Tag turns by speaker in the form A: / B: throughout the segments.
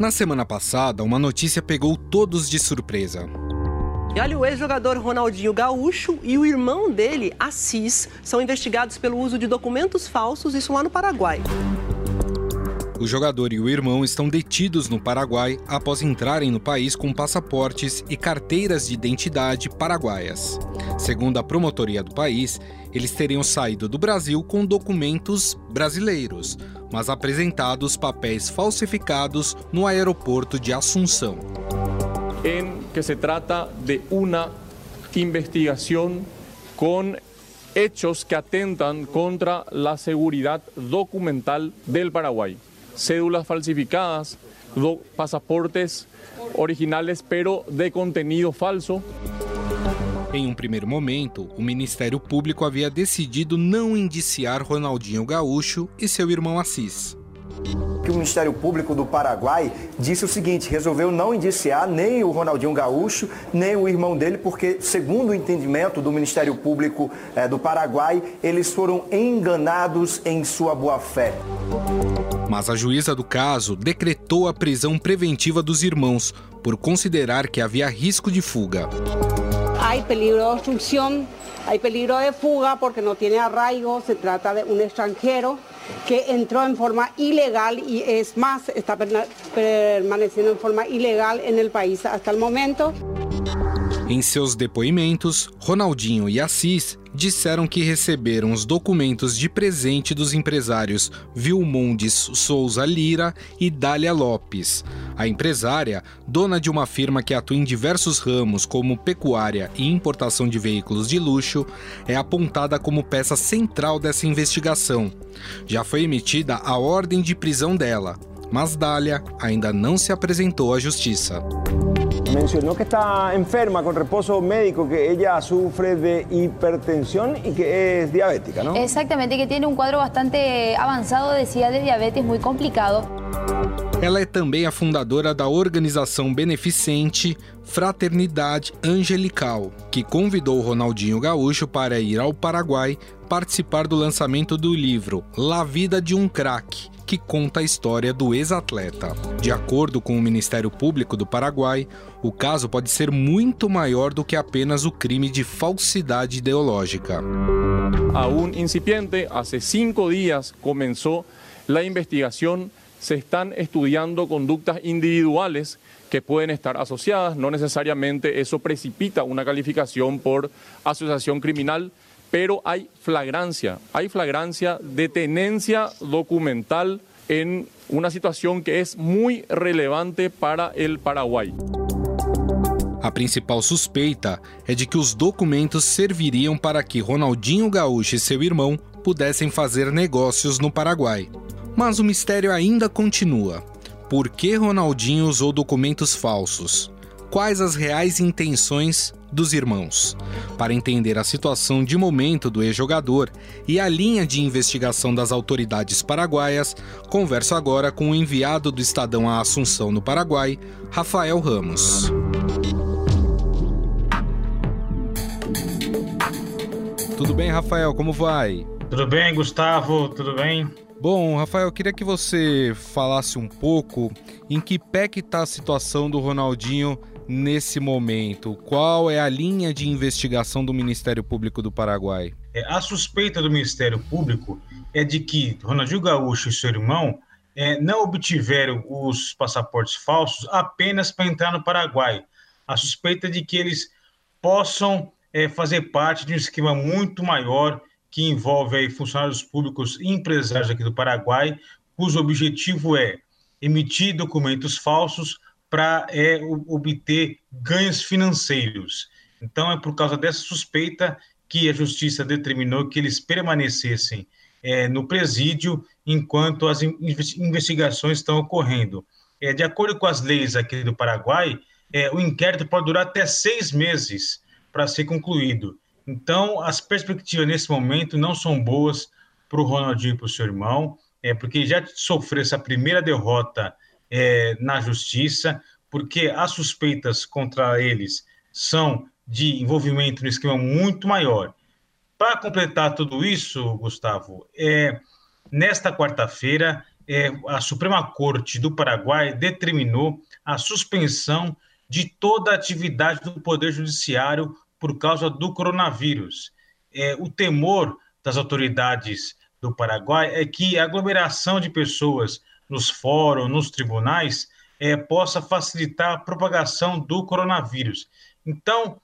A: Na semana passada, uma notícia pegou todos de surpresa.
B: E olha, o ex-jogador Ronaldinho Gaúcho e o irmão dele, Assis, são investigados pelo uso de documentos falsos, isso lá no Paraguai.
A: O jogador e o irmão estão detidos no Paraguai após entrarem no país com passaportes e carteiras de identidade paraguaias. Segundo a promotoria do país, eles teriam saído do Brasil com documentos brasileiros, mas apresentados papéis falsificados no aeroporto de Assunção.
C: En que se trata de una investigación con hechos que atentan contra la seguridad documental del Paraguay. Cédulas falsificadas, pasaportes originales pero de contenido falso.
A: Em um primeiro momento, o Ministério Público havia decidido não indiciar Ronaldinho Gaúcho e seu irmão Assis.
D: Que o Ministério Público do Paraguai disse o seguinte: resolveu não indiciar nem o Ronaldinho Gaúcho, nem o irmão dele, porque, segundo o entendimento do Ministério Público eh, do Paraguai, eles foram enganados em sua boa-fé.
A: Mas a juíza do caso decretou a prisão preventiva dos irmãos por considerar que havia risco de fuga.
E: hay peligro de obstrucción, hay peligro de fuga porque no tiene arraigo, se trata de un extranjero que entró en forma ilegal y es más, está permaneciendo en forma ilegal el país hasta el momento.
A: Em seus depoimentos, Ronaldinho e Assis disseram que receberam os documentos de presente dos empresários Vilmondes Souza Lira e Dália Lopes. A empresária, dona de uma firma que atua em diversos ramos, como pecuária e importação de veículos de luxo, é apontada como peça central dessa investigação. Já foi emitida a ordem de prisão dela, mas Dália ainda não se apresentou à justiça.
F: Mencionó que está enferma con reposo médico, que ella sufre de hipertensión y que es diabética, ¿no?
G: Exactamente, que tiene un cuadro bastante avançado, decía, de diabetes muy complicado.
A: Ela é também a fundadora da organização beneficente Fraternidade Angelical, que convidou Ronaldinho Gaúcho para ir ao Paraguai participar do lançamento do livro La Vida de um Craque, que conta a história do ex-atleta. De acordo com o Ministério Público do Paraguai, o caso pode ser muito maior do que apenas o crime de falsidade ideológica.
C: Aún incipiente, hace cinco días comenzó la investigación. Se están estudiando conductas individuales que pueden estar asociadas. No necesariamente eso precipita una calificación por asociación criminal pero hay flagrancia, hay flagrancia de tenencia documental en una situación que es muy relevante para el Paraguay.
A: A principal suspeita é de que os documentos serviriam para que Ronaldinho Gaúcho e seu irmão pudessem fazer negócios no Paraguai. Mas o mistério ainda continua. Por que Ronaldinho usou documentos falsos? Quais as reais intenções dos irmãos. Para entender a situação de momento do ex-jogador e a linha de investigação das autoridades paraguaias, converso agora com o enviado do Estadão à Assunção, no Paraguai, Rafael Ramos. Tudo bem, Rafael? Como vai?
H: Tudo bem, Gustavo? Tudo bem?
A: Bom, Rafael, eu queria que você falasse um pouco em que pé que está a situação do Ronaldinho nesse momento? Qual é a linha de investigação do Ministério Público do Paraguai?
H: É, a suspeita do Ministério Público é de que Ronaldinho Gaúcho e seu irmão é, não obtiveram os passaportes falsos apenas para entrar no Paraguai. A suspeita de que eles possam é, fazer parte de um esquema muito maior que envolve aí, funcionários públicos e empresários aqui do Paraguai, cujo objetivo é emitir documentos falsos para é, obter ganhos financeiros. Então, é por causa dessa suspeita que a justiça determinou que eles permanecessem é, no presídio enquanto as investigações estão ocorrendo. É, de acordo com as leis aqui do Paraguai, é, o inquérito pode durar até seis meses para ser concluído. Então, as perspectivas nesse momento não são boas para o Ronaldinho e para o seu irmão, é, porque já sofreu essa primeira derrota é, na justiça, porque as suspeitas contra eles são de envolvimento no esquema muito maior. Para completar tudo isso, Gustavo, é, nesta quarta-feira é, a Suprema Corte do Paraguai determinou a suspensão de toda a atividade do Poder Judiciário por causa do coronavírus. É, o temor das autoridades do Paraguai é que a aglomeração de pessoas nos fóruns, nos tribunais, é, possa facilitar a propagação do coronavírus. Então,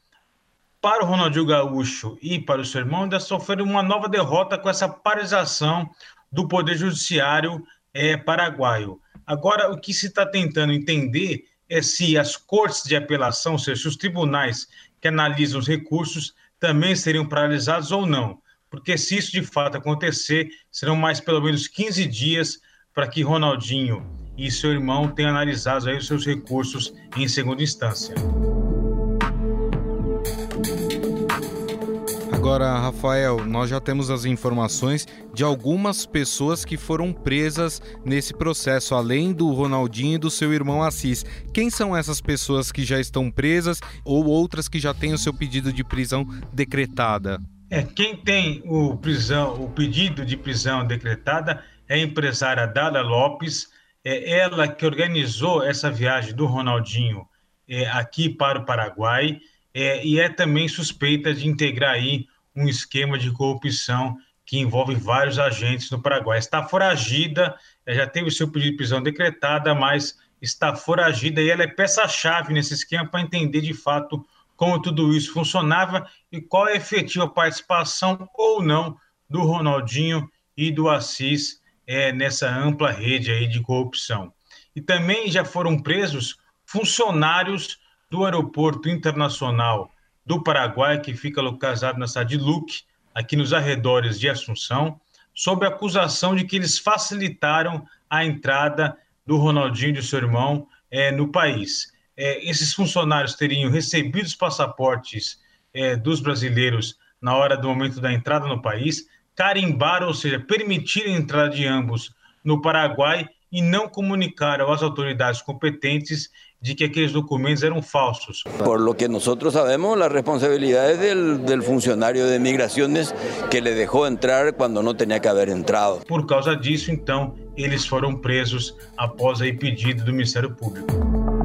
H: para o Ronaldinho Gaúcho e para o seu irmão, ainda sofreram uma nova derrota com essa paralisação do Poder Judiciário é, paraguaio. Agora, o que se está tentando entender é se as cortes de apelação, ou seja, se os tribunais que analisam os recursos também seriam paralisados ou não. Porque se isso de fato acontecer, serão mais pelo menos 15 dias para que Ronaldinho e seu irmão tenham analisado aí os seus recursos em segunda instância.
A: Agora, Rafael, nós já temos as informações de algumas pessoas que foram presas nesse processo, além do Ronaldinho e do seu irmão Assis. Quem são essas pessoas que já estão presas ou outras que já têm o seu pedido de prisão decretada?
H: É, quem tem o, prisão, o pedido de prisão decretada é a empresária Dala Lopes, é ela que organizou essa viagem do Ronaldinho é, aqui para o Paraguai é, e é também suspeita de integrar aí um esquema de corrupção que envolve vários agentes no Paraguai. Está foragida, já teve seu pedido de prisão decretada, mas está foragida e ela é peça-chave nesse esquema para entender de fato como tudo isso funcionava e qual é a efetiva participação ou não do Ronaldinho e do Assis é, nessa ampla rede aí de corrupção. E também já foram presos funcionários do Aeroporto Internacional do Paraguai, que fica localizado na cidade de Luque, aqui nos arredores de Assunção, sob a acusação de que eles facilitaram a entrada do Ronaldinho e do seu irmão é, no país. É, esses funcionários teriam recebido os passaportes é, dos brasileiros na hora do momento da entrada no país, carimbaram, ou seja, permitiram a entrada de ambos no Paraguai e não comunicaram às autoridades competentes de que aqueles documentos eram falsos.
I: Por lo que nosotros sabemos, la responsabilidad es del, del funcionario de migraciones que le dejó entrar cuando no tenía que haber entrado.
H: Por causa disso, então, eles foram presos após aí pedido do Ministério Público.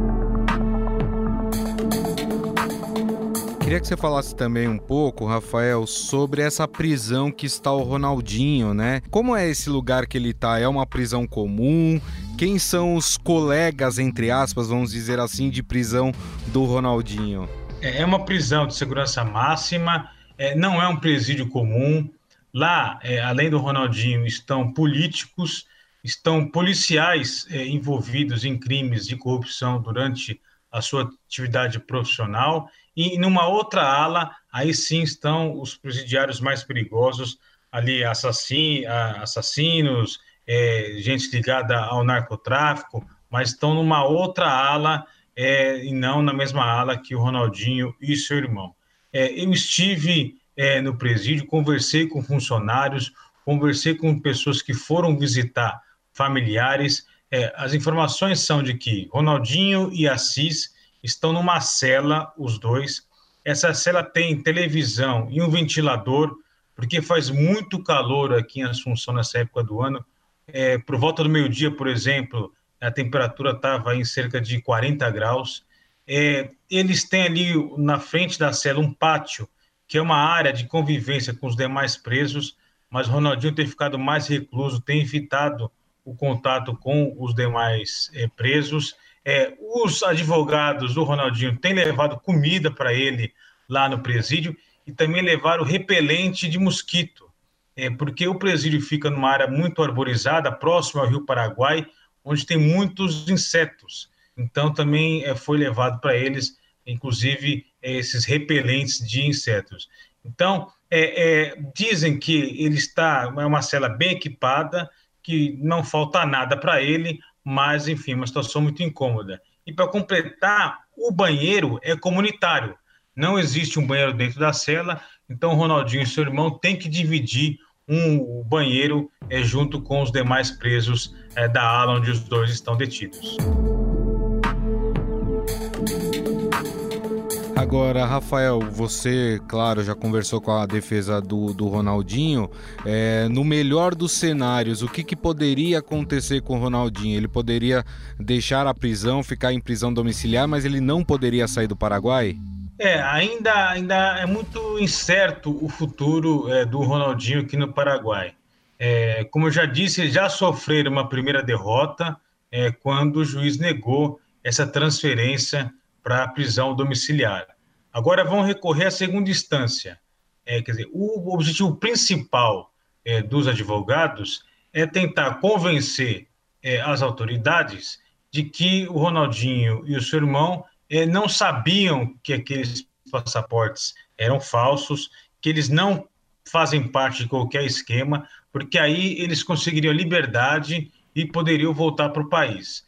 A: Queria que você falasse também um pouco, Rafael, sobre essa prisão que está o Ronaldinho, né? Como é esse lugar que ele está? É uma prisão comum? Quem são os colegas, entre aspas, vamos dizer assim, de prisão do Ronaldinho?
H: É, é uma prisão de segurança máxima, é, não é um presídio comum. Lá, é, além do Ronaldinho, estão políticos, estão policiais é, envolvidos em crimes de corrupção durante a sua atividade profissional e numa outra ala, aí sim estão os presidiários mais perigosos, ali assassin, assassinos, é, gente ligada ao narcotráfico, mas estão numa outra ala é, e não na mesma ala que o Ronaldinho e seu irmão. É, eu estive é, no presídio, conversei com funcionários, conversei com pessoas que foram visitar familiares. É, as informações são de que Ronaldinho e Assis estão numa cela, os dois. Essa cela tem televisão e um ventilador, porque faz muito calor aqui em Assunção nessa época do ano. É, por volta do meio-dia, por exemplo, a temperatura estava em cerca de 40 graus. É, eles têm ali na frente da cela um pátio, que é uma área de convivência com os demais presos, mas Ronaldinho tem ficado mais recluso, tem evitado o contato com os demais é, presos é, os advogados do Ronaldinho têm levado comida para ele lá no presídio e também levaram repelente de mosquito, é, porque o presídio fica numa área muito arborizada, próximo ao Rio Paraguai, onde tem muitos insetos. Então também é, foi levado para eles, inclusive, é, esses repelentes de insetos. Então, é, é, dizem que ele está, é uma cela bem equipada, que não falta nada para ele, mas enfim, uma situação muito incômoda. E para completar, o banheiro é comunitário. Não existe um banheiro dentro da cela, então Ronaldinho e seu irmão têm que dividir um banheiro é, junto com os demais presos é, da ala onde os dois estão detidos.
A: Agora, Rafael, você, claro, já conversou com a defesa do, do Ronaldinho. É, no melhor dos cenários, o que, que poderia acontecer com o Ronaldinho? Ele poderia deixar a prisão, ficar em prisão domiciliar, mas ele não poderia sair do Paraguai?
H: É, ainda, ainda é muito incerto o futuro é, do Ronaldinho aqui no Paraguai. É, como eu já disse, já sofreram uma primeira derrota é, quando o juiz negou essa transferência para a prisão domiciliar. Agora vão recorrer à segunda instância. É, quer dizer, o objetivo principal é, dos advogados é tentar convencer é, as autoridades de que o Ronaldinho e o seu irmão é, não sabiam que aqueles passaportes eram falsos, que eles não fazem parte de qualquer esquema, porque aí eles conseguiriam liberdade e poderiam voltar para o país.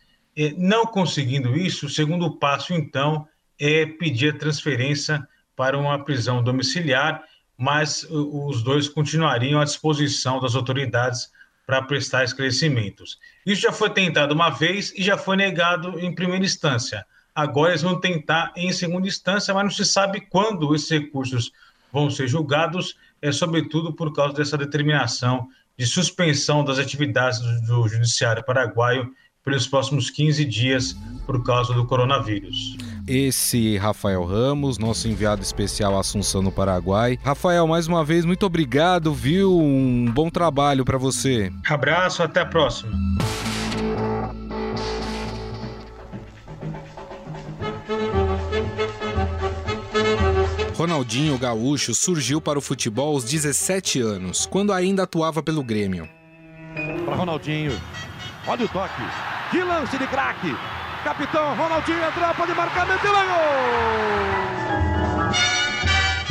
H: Não conseguindo isso, o segundo passo, então, é pedir a transferência para uma prisão domiciliar, mas os dois continuariam à disposição das autoridades para prestar esclarecimentos. Isso já foi tentado uma vez e já foi negado em primeira instância. Agora eles vão tentar em segunda instância, mas não se sabe quando esses recursos vão ser julgados, é sobretudo por causa dessa determinação de suspensão das atividades do, do Judiciário Paraguaio pelos próximos 15 dias por causa do coronavírus.
A: Esse Rafael Ramos, nosso enviado especial à Assunção no Paraguai. Rafael, mais uma vez, muito obrigado, viu? Um bom trabalho para você.
H: Abraço, até a próxima.
A: Ronaldinho Gaúcho surgiu para o futebol aos 17 anos, quando ainda atuava pelo Grêmio.
J: Para Ronaldinho. Olha o toque. Que lance de craque. Capitão Ronaldinho entrou, pode marcar, meteu
A: gol!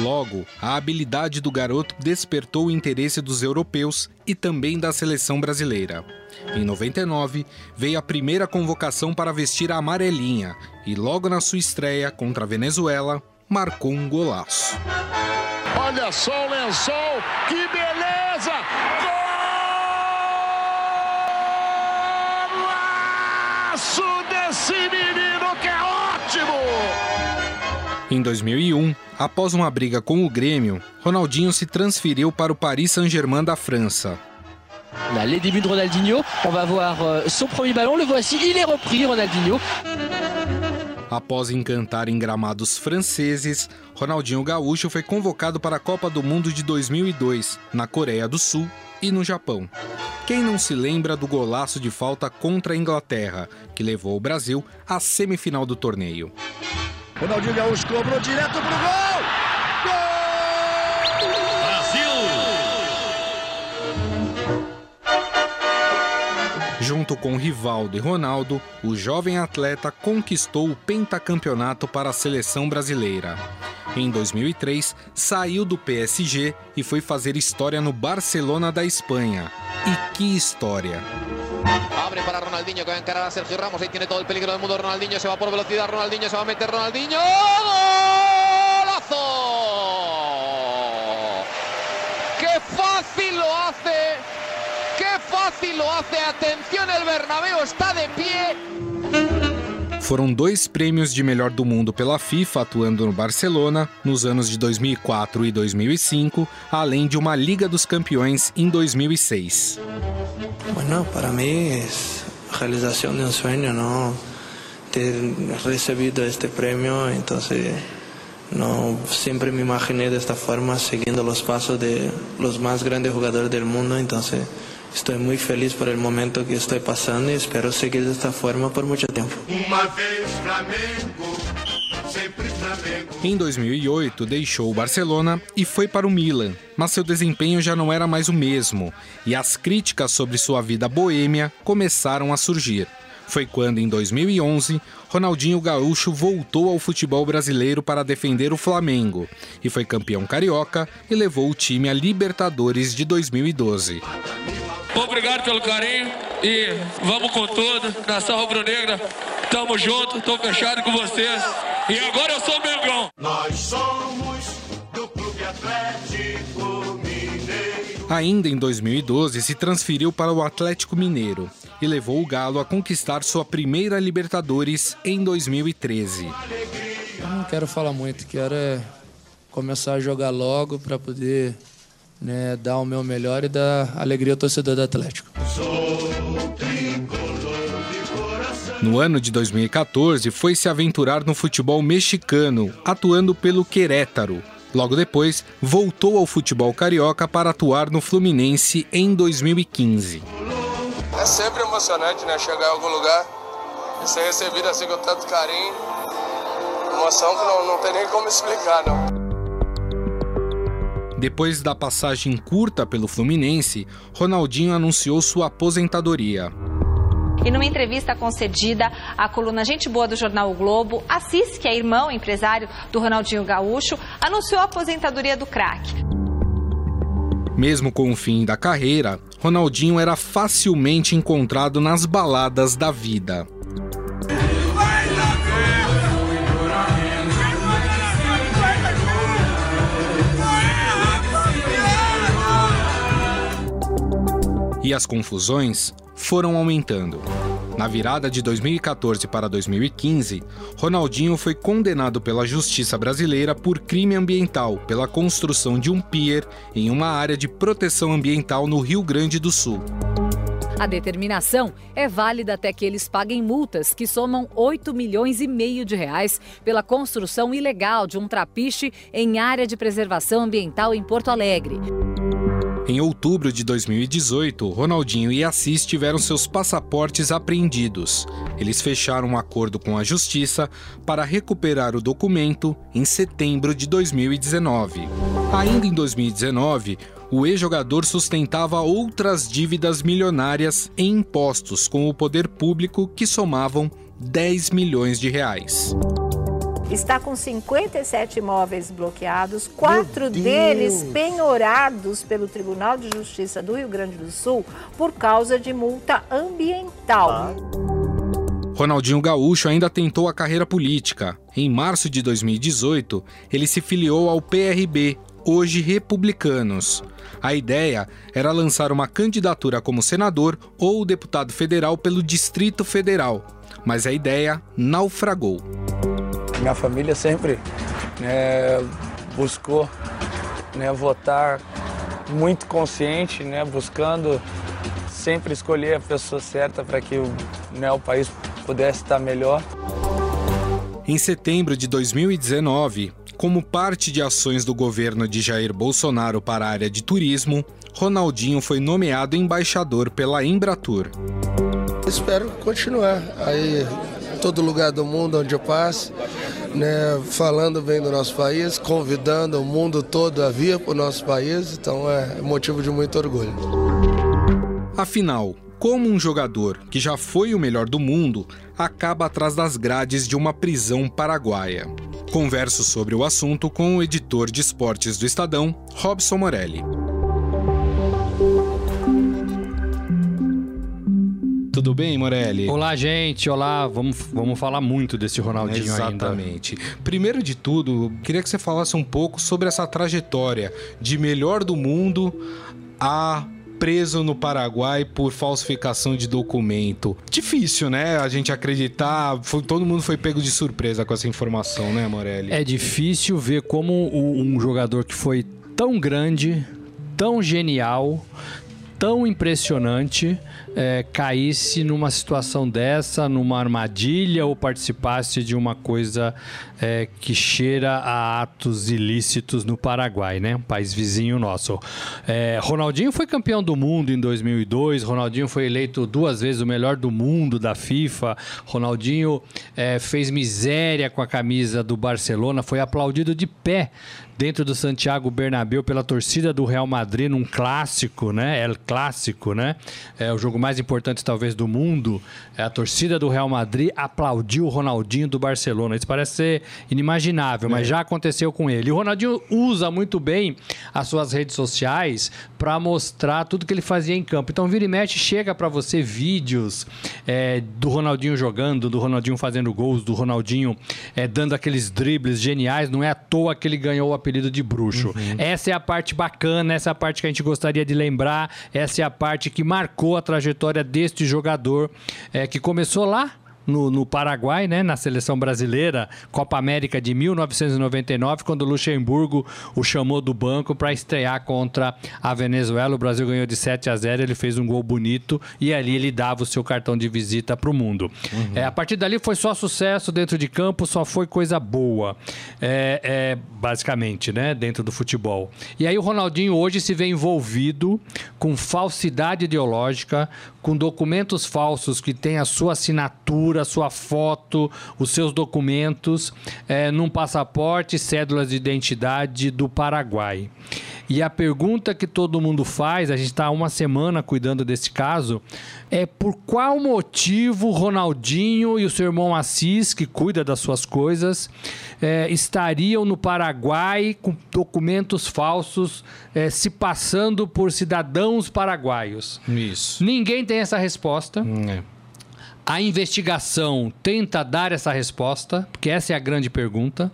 A: Logo, a habilidade do garoto despertou o interesse dos europeus e também da seleção brasileira. Em 99, veio a primeira convocação para vestir a amarelinha e logo na sua estreia contra a Venezuela, marcou um golaço.
K: Olha só o lençol, que beleza! Golaço desse menino que é ótimo!
A: Em 2001, após uma briga com o Grêmio, Ronaldinho se transferiu para o Paris Saint-Germain da França.
L: Là, les débuts de Ronaldinho, on va voir euh, son premier ballon, le voici, il est repris Ronaldinho.
A: Após encantar em gramados franceses, Ronaldinho Gaúcho foi convocado para a Copa do Mundo de 2002, na Coreia do Sul e no Japão. Quem não se lembra do golaço de falta contra a Inglaterra, que levou o Brasil à semifinal do torneio?
K: Ronaldinho Gaúcho cobrou direto pro gol!
A: Junto com Rivaldo e Ronaldo, o jovem atleta conquistou o pentacampeonato para a seleção brasileira. Em 2003, saiu do PSG e foi fazer história no Barcelona da Espanha. E que história!
M: Abre para Ronaldinho que va a encarar a Sergio Ramos. Ahí tiene todo el peligro del mundo. Ronaldinho se va por velocidad. Ronaldinho se va a meter. Ronaldinho. ¡Golazo! ¡Qué fácil lo hace! ¡Qué fácil lo hace! Atención, el Bernabéu está de pie.
A: Foram dois prêmios de melhor do mundo pela FIFA atuando no Barcelona nos anos de 2004 e 2005, além de uma Liga dos Campeões em 2006.
N: Bueno, para mí es realización de un sueño, ¿no? Ter recibido este premio, entonces no siempre me imaginé de esta forma, siguiendo los pasos de los más grandes jugadores del mundo, entonces estoy muy feliz por el momento que estoy pasando y espero seguir de esta forma por mucho tiempo.
K: Uma vez Flamengo, sempre Flamengo.
A: Em 2008, deixou o Barcelona e foi para o Milan, mas seu desempenho já não era mais o mesmo, e as críticas sobre sua vida boêmia começaram a surgir. Foi quando, em 2011, Ronaldinho Gaúcho voltou ao futebol brasileiro para defender o Flamengo e foi campeão carioca e levou o time à Libertadores de 2012.
O: Obrigado pelo carinho e vamos com tudo. Nação Rubro-Negra, tamo junto, tô fechado com vocês. E agora eu sou Mengão.
K: Nós somos do Clube Atlético Mineiro.
A: Ainda em 2012, se transferiu para o Atlético Mineiro e levou o Galo a conquistar sua primeira Libertadores em 2013.
N: não quero falar muito, quero é começar a jogar logo para poder né, dar o meu melhor e dar alegria ao torcedor do Atlético.
A: No ano de 2014, foi se aventurar no futebol mexicano, atuando pelo Querétaro. Logo depois, voltou ao futebol carioca para atuar no Fluminense em 2015.
P: É sempre emocionante, né? Chegar em algum lugar e ser recebido assim com tanto carinho. Emoção que não, não tem nem como explicar, não.
A: Depois da passagem curta pelo Fluminense, Ronaldinho anunciou sua aposentadoria.
Q: E numa entrevista concedida à coluna Gente Boa do jornal o Globo, Assis, que é irmão empresário do Ronaldinho Gaúcho, anunciou a aposentadoria do craque.
A: Mesmo com o fim da carreira, Ronaldinho era facilmente encontrado nas baladas da vida. E as confusões foram aumentando. Na virada de 2014 para 2015, Ronaldinho foi condenado pela justiça brasileira por crime ambiental pela construção de um pier em uma área de proteção ambiental no Rio Grande do Sul.
R: A determinação é válida até que eles paguem multas que somam 8 milhões e meio de reais pela construção ilegal de um trapiche em área de preservação ambiental em Porto Alegre.
A: Em outubro de 2018, Ronaldinho e Assis tiveram seus passaportes apreendidos. Eles fecharam um acordo com a justiça para recuperar o documento em setembro de 2019. Ainda em 2019, o ex-jogador sustentava outras dívidas milionárias em impostos com o poder público que somavam 10 milhões de reais
S: está com 57 imóveis bloqueados, quatro deles penhorados pelo Tribunal de Justiça do Rio Grande do Sul por causa de multa ambiental. Ah.
A: Ronaldinho Gaúcho ainda tentou a carreira política. Em março de 2018, ele se filiou ao PRB, hoje Republicanos. A ideia era lançar uma candidatura como senador ou deputado federal pelo Distrito Federal, mas a ideia naufragou.
N: Minha família sempre né, buscou né, votar muito consciente, né, buscando sempre escolher a pessoa certa para que o, né, o país pudesse estar melhor.
A: Em setembro de 2019, como parte de ações do governo de Jair Bolsonaro para a área de turismo, Ronaldinho foi nomeado embaixador pela Embratur.
T: Espero continuar aí todo lugar do mundo onde eu passo, né, falando bem do nosso país, convidando o mundo todo a vir para o nosso país, então é motivo de muito orgulho.
A: Afinal, como um jogador que já foi o melhor do mundo acaba atrás das grades de uma prisão paraguaia? Converso sobre o assunto com o editor de esportes do Estadão, Robson Morelli. Tudo bem, Morelli?
U: Olá, gente. Olá. Vamos, vamos falar muito desse Ronaldinho
A: Exatamente. ainda. Primeiro de tudo, queria que você falasse um pouco sobre essa trajetória de melhor do mundo a preso no Paraguai por falsificação de documento. Difícil, né? A gente acreditar. Foi, todo mundo foi pego de surpresa com essa informação, né, Morelli?
U: É difícil ver como um jogador que foi tão grande, tão genial, tão impressionante é, caísse numa situação dessa, numa armadilha ou participasse de uma coisa é, que cheira a atos ilícitos no Paraguai, né? Um país vizinho nosso. É, Ronaldinho foi campeão do mundo em 2002. Ronaldinho foi eleito duas vezes o melhor do mundo da FIFA. Ronaldinho é, fez miséria com a camisa do Barcelona. Foi aplaudido de pé dentro do Santiago Bernabéu pela torcida do Real Madrid num clássico, né? Clássico, né? É o jogo mais importante talvez do mundo. É a torcida do Real Madrid aplaudiu o Ronaldinho do Barcelona. Isso parece ser inimaginável, mas é. já aconteceu com ele. O Ronaldinho usa muito bem as suas redes sociais para mostrar tudo que ele fazia em campo. Então, vira e mexe, chega para você vídeos é, do Ronaldinho jogando, do Ronaldinho fazendo gols, do Ronaldinho é, dando aqueles dribles geniais. Não é à toa que ele ganhou o apelido de bruxo. Uhum. Essa é a parte bacana, essa é a parte que a gente gostaria de lembrar, essa é a parte que marcou a trajetória deste jogador é, que começou lá no, no Paraguai, né, na seleção brasileira, Copa América de 1999, quando o Luxemburgo o chamou do banco para estrear contra a Venezuela. O Brasil ganhou de 7 a 0, ele fez um gol bonito e ali ele dava o seu cartão de visita para o mundo. Uhum. É, a partir dali foi só sucesso dentro de campo, só foi coisa boa, é, é, basicamente, né, dentro do futebol. E aí o Ronaldinho hoje se vê envolvido com falsidade ideológica, com documentos falsos que têm a sua assinatura, a sua foto, os seus documentos, é, num passaporte cédulas de identidade do Paraguai. E a pergunta que todo mundo faz, a gente está uma semana cuidando desse caso, é por qual motivo Ronaldinho e o seu irmão Assis, que cuida das suas coisas, é, estariam no Paraguai com documentos falsos, é, se passando por cidadãos paraguaios?
A: Isso.
U: Ninguém tem essa resposta.
A: É.
U: A investigação tenta dar essa resposta, porque essa é a grande pergunta,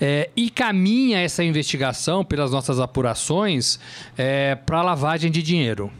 U: é, e caminha essa investigação, pelas nossas apurações, é, para lavagem de dinheiro.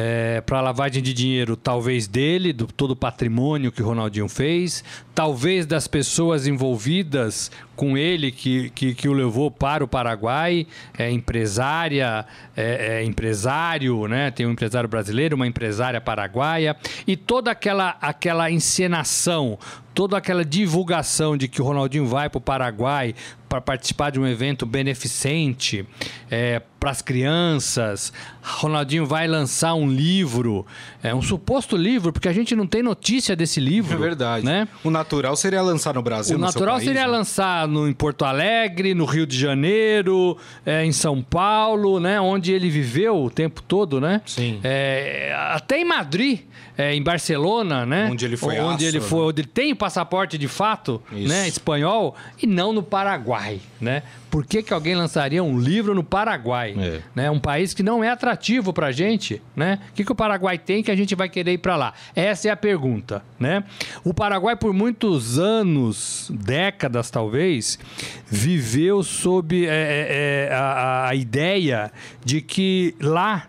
U: É, para lavagem de dinheiro, talvez dele, do todo o patrimônio que o Ronaldinho fez, talvez das pessoas envolvidas com ele que, que, que o levou para o Paraguai, é, empresária, é, é, empresário, né? Tem um empresário brasileiro, uma empresária paraguaia e toda aquela aquela encenação, toda aquela divulgação de que o Ronaldinho vai para o Paraguai para participar de um evento beneficente é, para as crianças. Ronaldinho vai lançar um livro, é um suposto livro, porque a gente não tem notícia desse livro.
A: É verdade.
U: Né?
A: O natural seria lançar no Brasil.
U: O
A: no
U: natural
A: país,
U: seria
A: né?
U: lançar no, em Porto Alegre, no Rio de Janeiro, é, em São Paulo, né? Onde ele viveu o tempo todo, né?
A: Sim.
U: É, até em Madrid, é, em Barcelona, né?
A: Onde ele foi
U: Onde
A: aço,
U: ele foi, onde ele tem passaporte de fato,
A: Isso.
U: né? Espanhol, e não no Paraguai, né? Por que, que alguém lançaria um livro no Paraguai?
A: É.
U: Né? Um país que não é atrativo pra gente, né? O que, que o Paraguai tem que a gente vai querer ir pra lá? Essa é a pergunta, né? O Paraguai, por muitos anos, décadas talvez, viveu sob é, é, é, a, a ideia de que lá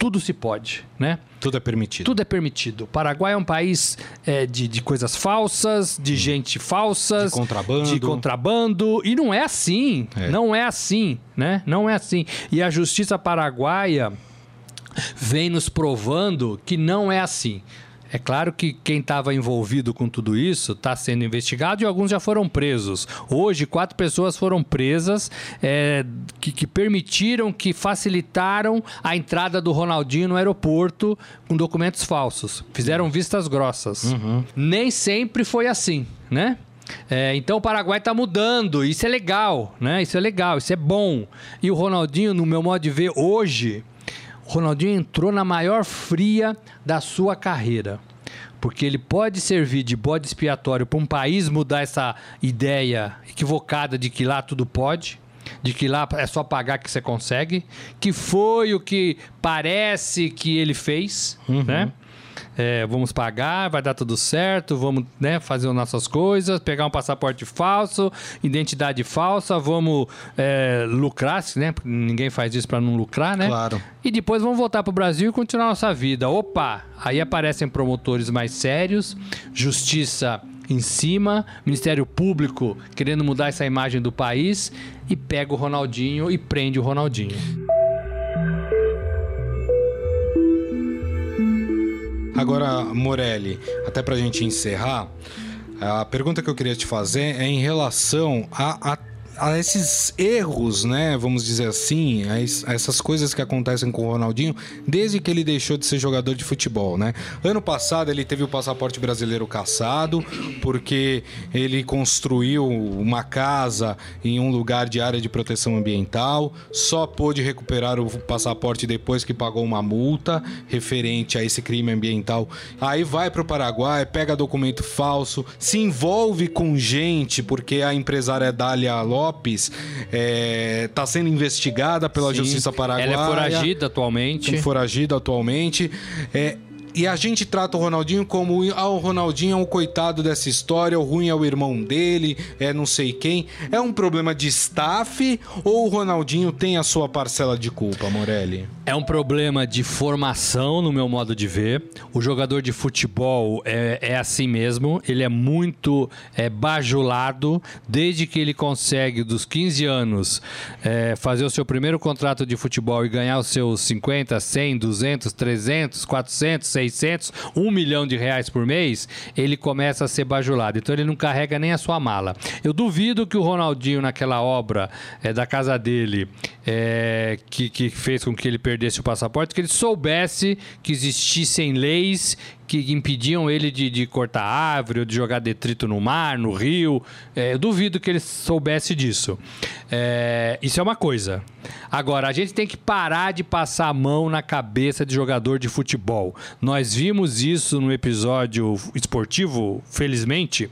U: tudo se pode, né?
A: Tudo é permitido.
U: Tudo é permitido. O Paraguai é um país é, de, de coisas falsas, de gente falsas,
A: De contrabando.
U: de contrabando. E não é assim.
A: É.
U: Não é assim, né? Não é assim. E a justiça paraguaia vem nos provando que não é assim. É claro que quem estava envolvido com tudo isso está sendo investigado e alguns já foram presos. Hoje, quatro pessoas foram presas é, que, que permitiram, que facilitaram a entrada do Ronaldinho no aeroporto com documentos falsos. Fizeram vistas grossas. Nem sempre foi assim, né? É, então o Paraguai está mudando, isso é legal, né? Isso é legal, isso é bom. E o Ronaldinho, no meu modo de ver, hoje, Ronaldinho entrou na maior fria da sua carreira. Porque ele pode servir de bode expiatório para um país mudar essa ideia equivocada de que lá tudo pode, de que lá é só pagar que você consegue, que foi o que parece que ele fez, né? É, vamos pagar, vai dar tudo certo, vamos né, fazer as nossas coisas, pegar um passaporte falso, identidade falsa, vamos é, lucrar, né? Ninguém faz isso para não lucrar, né?
A: Claro.
U: E depois vamos voltar pro Brasil e continuar nossa vida. Opa! Aí aparecem promotores mais sérios, justiça em cima, Ministério Público querendo mudar essa imagem do país e pega o Ronaldinho e prende o Ronaldinho.
A: Agora, Morelli, até pra gente encerrar, a pergunta que eu queria te fazer é em relação a, a, esses erros, né? Vamos dizer assim, a, es- a essas coisas que acontecem com o Ronaldinho desde que ele deixou de ser jogador de futebol, né? Ano passado ele teve o passaporte brasileiro cassado porque ele construiu uma casa em um lugar de área de proteção ambiental, só pôde recuperar o passaporte depois que pagou uma multa referente a esse crime ambiental. Aí vai para o Paraguai, pega documento falso, se envolve com gente, porque a empresária Dália Lopes está sendo investigada pela
U: Sim.
A: Justiça Paraguaia.
U: Ela é foragida atualmente.
A: Foragida atualmente. É, e a gente trata o Ronaldinho como ah, o Ronaldinho é um coitado dessa história, o ruim é o irmão dele, é não sei quem. É um problema de staff ou o Ronaldinho tem a sua parcela de culpa, Morelli?
U: É um problema de formação, no meu modo de ver. O jogador de futebol é, é assim mesmo, ele é muito é, bajulado desde que ele consegue, dos 15 anos, é, fazer o seu primeiro contrato de futebol e ganhar os seus 50, 100, 200, 300, 400, 600, 1 milhão de reais por mês, ele começa a ser bajulado. Então ele não carrega nem a sua mala. Eu duvido que o Ronaldinho, naquela obra é, da casa dele, é, que, que fez com que ele perdesse o passaporte, que ele soubesse que existissem leis que impediam ele de, de cortar árvore ou de jogar detrito no mar, no rio. É, eu duvido que ele soubesse disso. É, isso é uma coisa. Agora, a gente tem que parar de passar a mão na cabeça de jogador de futebol. Nós vimos isso no episódio esportivo, felizmente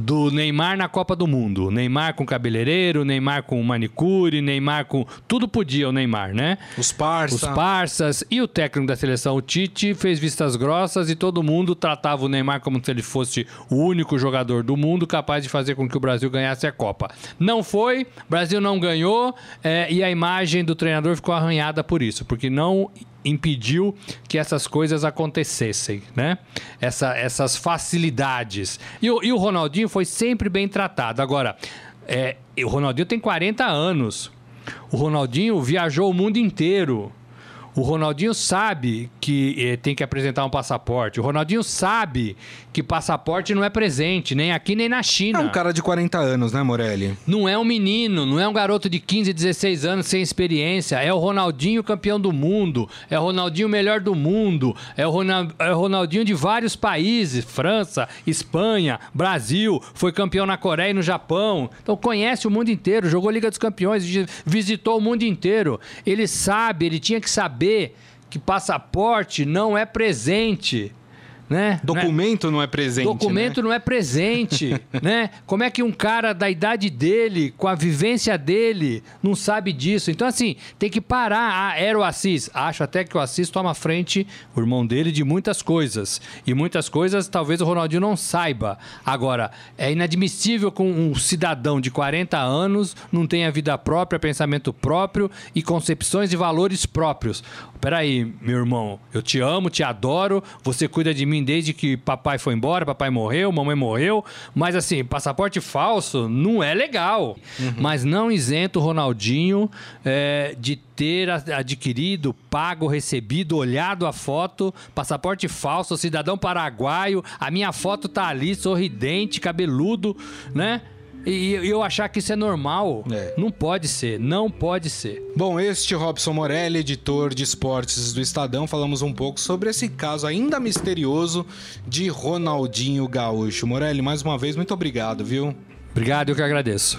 U: do Neymar na Copa do Mundo. Neymar com cabeleireiro, Neymar com manicure, Neymar com. Tudo podia o Neymar, né?
A: Os parças.
U: Os parças. E o técnico da seleção, o Tite, fez vistas grossas e todo mundo tratava o Neymar como se ele fosse o único jogador do mundo capaz de fazer com que o Brasil ganhasse a Copa. Não foi, o Brasil não ganhou é, e a imagem do treinador ficou arranhada por isso, porque não impediu que essas coisas acontecessem, né? Essa, essas facilidades. E o, e o Ronaldinho foi sempre bem tratado. Agora, é, o Ronaldinho tem 40 anos. O Ronaldinho viajou o mundo inteiro. O Ronaldinho sabe que eh, tem que apresentar um passaporte. O Ronaldinho sabe que passaporte não é presente, nem aqui nem na China.
A: É um cara de 40 anos, né, Morelli?
U: Não é um menino, não é um garoto de 15, 16 anos sem experiência. É o Ronaldinho campeão do mundo. É o Ronaldinho melhor do mundo. É o, Ronald, é o Ronaldinho de vários países: França, Espanha, Brasil. Foi campeão na Coreia e no Japão. Então conhece o mundo inteiro, jogou Liga dos Campeões, visitou o mundo inteiro. Ele sabe, ele tinha que saber que passaporte não é presente né?
A: Documento não é presente.
U: Documento
A: né?
U: não é presente, né? Como é que um cara da idade dele, com a vivência dele, não sabe disso? Então, assim, tem que parar. Ah, era o Assis. Acho até que o Assis toma frente, o irmão dele, de muitas coisas. E muitas coisas talvez o Ronaldinho não saiba. Agora, é inadmissível que um cidadão de 40 anos não tenha vida própria, pensamento próprio e concepções e valores próprios. Peraí, meu irmão, eu te amo, te adoro, você cuida de mim desde que papai foi embora, papai morreu, mamãe morreu, mas assim, passaporte falso não é legal. Uhum. Mas não isento o Ronaldinho é, de ter adquirido, pago, recebido, olhado a foto, passaporte falso, cidadão paraguaio, a minha foto tá ali, sorridente, cabeludo, né? E eu achar que isso é normal, é. não pode ser, não pode ser.
A: Bom, este Robson Morelli, editor de esportes do Estadão, falamos um pouco sobre esse caso ainda misterioso de Ronaldinho Gaúcho. Morelli, mais uma vez, muito obrigado, viu?
U: Obrigado, eu que agradeço.